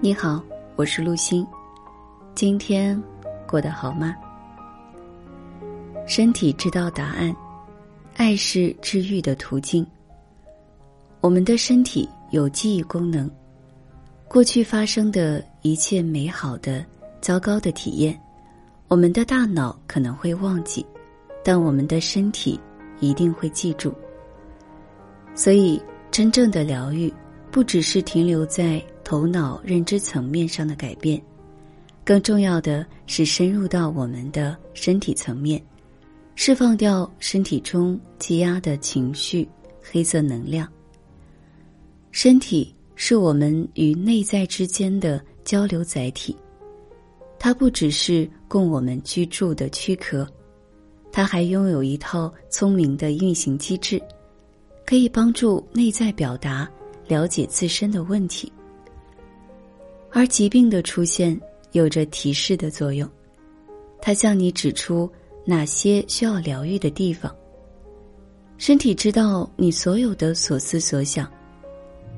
你好，我是陆欣。今天过得好吗？身体知道答案，爱是治愈的途径。我们的身体有记忆功能，过去发生的一切美好的、糟糕的体验，我们的大脑可能会忘记，但我们的身体一定会记住。所以，真正的疗愈不只是停留在。头脑认知层面上的改变，更重要的是深入到我们的身体层面，释放掉身体中积压的情绪、黑色能量。身体是我们与内在之间的交流载体，它不只是供我们居住的躯壳，它还拥有一套聪明的运行机制，可以帮助内在表达、了解自身的问题。而疾病的出现有着提示的作用，它向你指出哪些需要疗愈的地方。身体知道你所有的所思所想，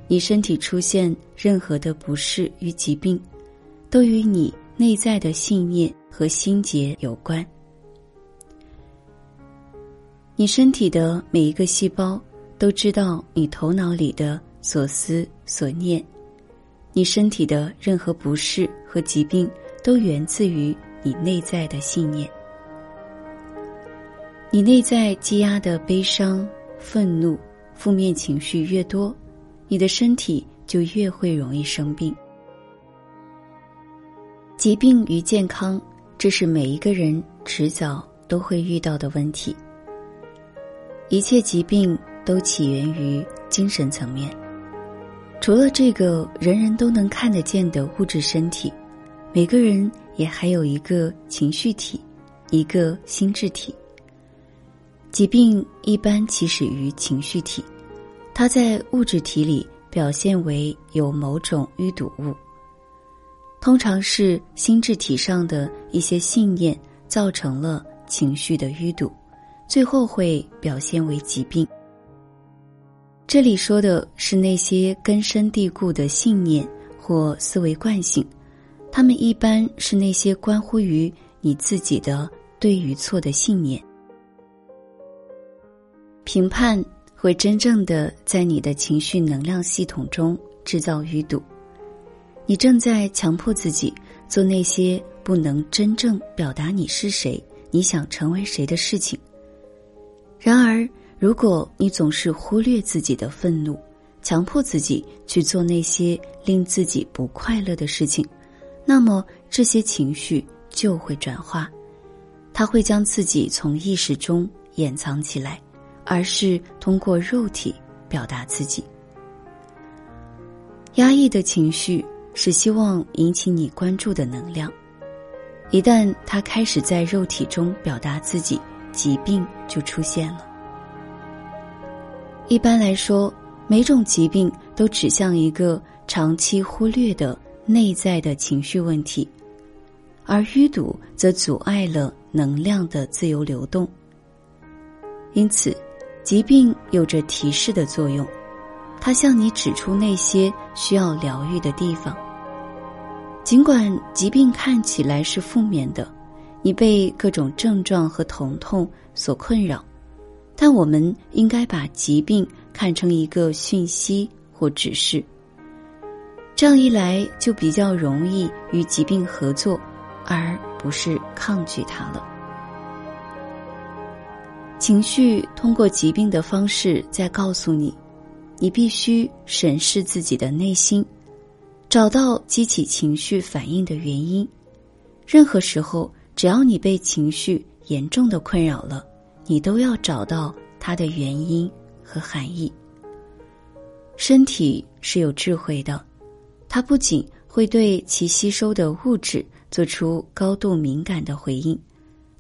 你身体出现任何的不适与疾病，都与你内在的信念和心结有关。你身体的每一个细胞都知道你头脑里的所思所念。你身体的任何不适和疾病，都源自于你内在的信念。你内在积压的悲伤、愤怒、负面情绪越多，你的身体就越会容易生病。疾病与健康，这是每一个人迟早都会遇到的问题。一切疾病都起源于精神层面。除了这个人人都能看得见的物质身体，每个人也还有一个情绪体，一个心智体。疾病一般起始于情绪体，它在物质体里表现为有某种淤堵物，通常是心智体上的一些信念造成了情绪的淤堵，最后会表现为疾病。这里说的是那些根深蒂固的信念或思维惯性，他们一般是那些关乎于你自己的对与错的信念。评判会真正的在你的情绪能量系统中制造淤堵，你正在强迫自己做那些不能真正表达你是谁、你想成为谁的事情。然而。如果你总是忽略自己的愤怒，强迫自己去做那些令自己不快乐的事情，那么这些情绪就会转化，它会将自己从意识中掩藏起来，而是通过肉体表达自己。压抑的情绪是希望引起你关注的能量，一旦它开始在肉体中表达自己，疾病就出现了。一般来说，每种疾病都指向一个长期忽略的内在的情绪问题，而淤堵则阻碍了能量的自由流动。因此，疾病有着提示的作用，它向你指出那些需要疗愈的地方。尽管疾病看起来是负面的，你被各种症状和疼痛所困扰。但我们应该把疾病看成一个讯息或指示，这样一来就比较容易与疾病合作，而不是抗拒它了。情绪通过疾病的方式在告诉你，你必须审视自己的内心，找到激起情绪反应的原因。任何时候，只要你被情绪严重的困扰了。你都要找到它的原因和含义。身体是有智慧的，它不仅会对其吸收的物质做出高度敏感的回应，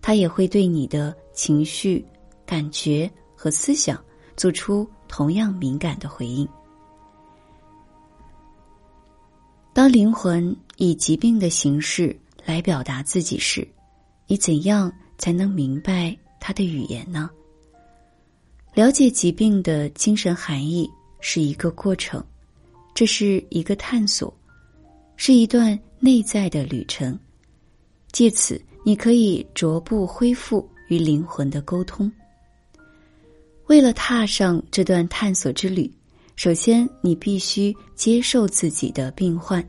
它也会对你的情绪、感觉和思想做出同样敏感的回应。当灵魂以疾病的形式来表达自己时，你怎样才能明白？他的语言呢？了解疾病的精神含义是一个过程，这是一个探索，是一段内在的旅程。借此，你可以逐步恢复与灵魂的沟通。为了踏上这段探索之旅，首先你必须接受自己的病患。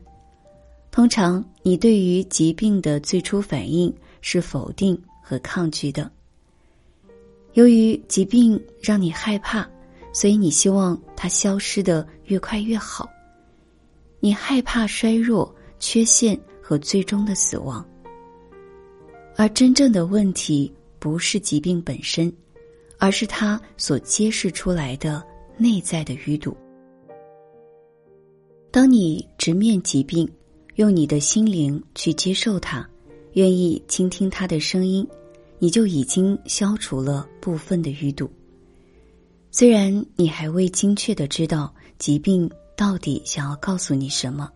通常，你对于疾病的最初反应是否定和抗拒的。由于疾病让你害怕，所以你希望它消失的越快越好。你害怕衰弱、缺陷和最终的死亡。而真正的问题不是疾病本身，而是它所揭示出来的内在的淤堵。当你直面疾病，用你的心灵去接受它，愿意倾听它的声音。你就已经消除了部分的淤堵。虽然你还未精确的知道疾病到底想要告诉你什么，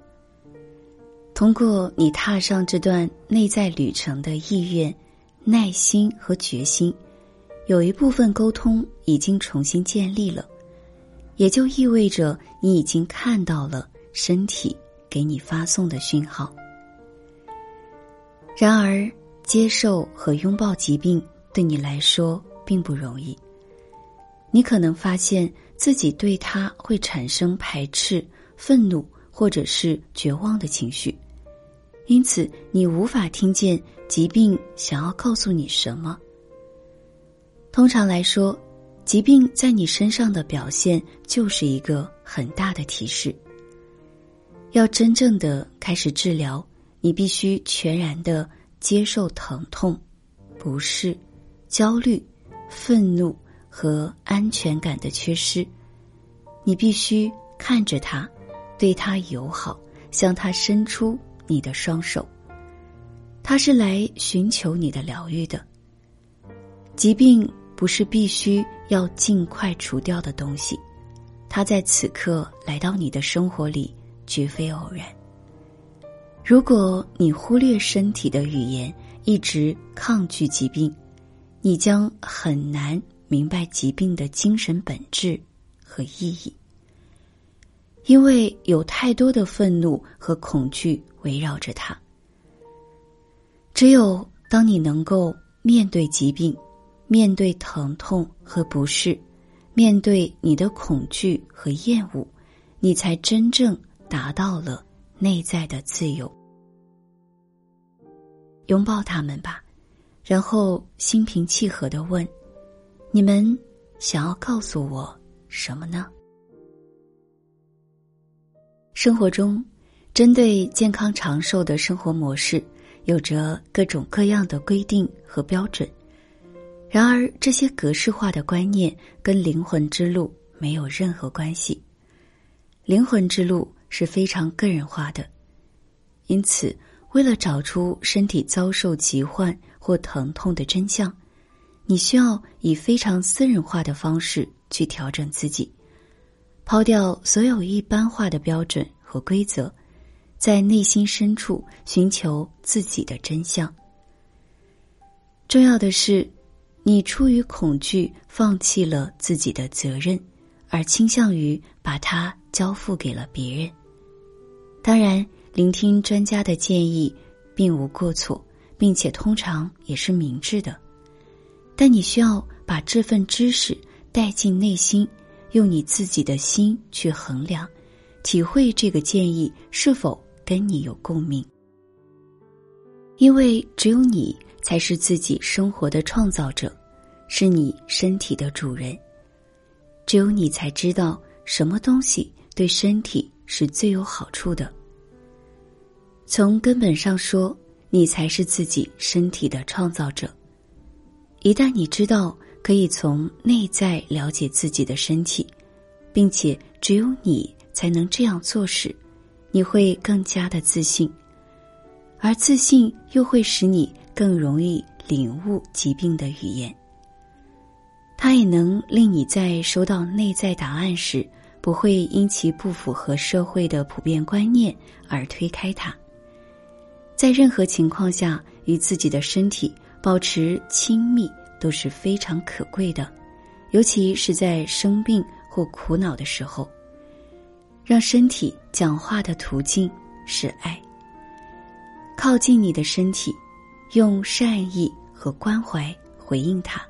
通过你踏上这段内在旅程的意愿、耐心和决心，有一部分沟通已经重新建立了，也就意味着你已经看到了身体给你发送的讯号。然而。接受和拥抱疾病对你来说并不容易。你可能发现自己对它会产生排斥、愤怒或者是绝望的情绪，因此你无法听见疾病想要告诉你什么。通常来说，疾病在你身上的表现就是一个很大的提示。要真正的开始治疗，你必须全然的。接受疼痛、不适、焦虑、愤怒和安全感的缺失，你必须看着他，对他友好，向他伸出你的双手。他是来寻求你的疗愈的。疾病不是必须要尽快除掉的东西，它在此刻来到你的生活里，绝非偶然。如果你忽略身体的语言，一直抗拒疾病，你将很难明白疾病的精神本质和意义。因为有太多的愤怒和恐惧围绕着它。只有当你能够面对疾病，面对疼痛和不适，面对你的恐惧和厌恶，你才真正达到了。内在的自由，拥抱他们吧，然后心平气和的问：“你们想要告诉我什么呢？”生活中，针对健康长寿的生活模式，有着各种各样的规定和标准。然而，这些格式化的观念跟灵魂之路没有任何关系。灵魂之路。是非常个人化的，因此，为了找出身体遭受疾患或疼痛的真相，你需要以非常私人化的方式去调整自己，抛掉所有一般化的标准和规则，在内心深处寻求自己的真相。重要的是，你出于恐惧放弃了自己的责任，而倾向于把它交付给了别人。当然，聆听专家的建议并无过错，并且通常也是明智的。但你需要把这份知识带进内心，用你自己的心去衡量、体会这个建议是否跟你有共鸣。因为只有你才是自己生活的创造者，是你身体的主人。只有你才知道什么东西对身体。是最有好处的。从根本上说，你才是自己身体的创造者。一旦你知道可以从内在了解自己的身体，并且只有你才能这样做时，你会更加的自信，而自信又会使你更容易领悟疾病的语言。它也能令你在收到内在答案时。不会因其不符合社会的普遍观念而推开它。在任何情况下，与自己的身体保持亲密都是非常可贵的，尤其是在生病或苦恼的时候。让身体讲话的途径是爱。靠近你的身体，用善意和关怀回应它，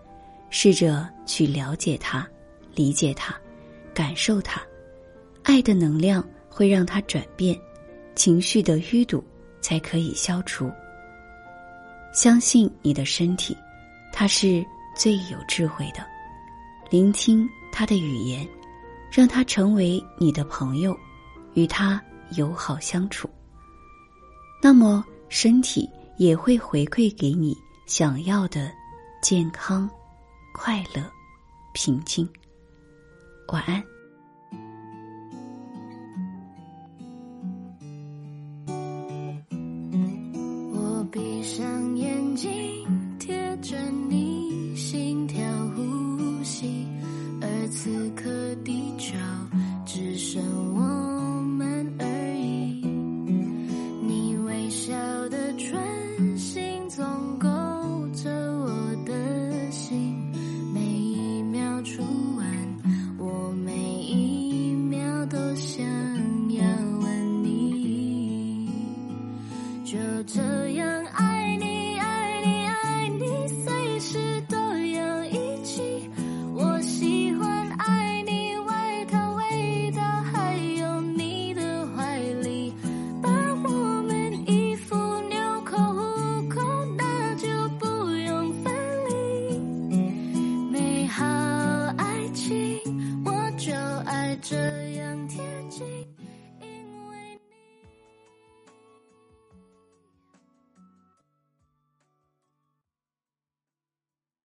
试着去了解它、理解它、感受它。爱的能量会让它转变，情绪的淤堵才可以消除。相信你的身体，它是最有智慧的。聆听它的语言，让它成为你的朋友，与它友好相处。那么身体也会回馈给你想要的健康、快乐、平静。晚安。我闭上眼睛。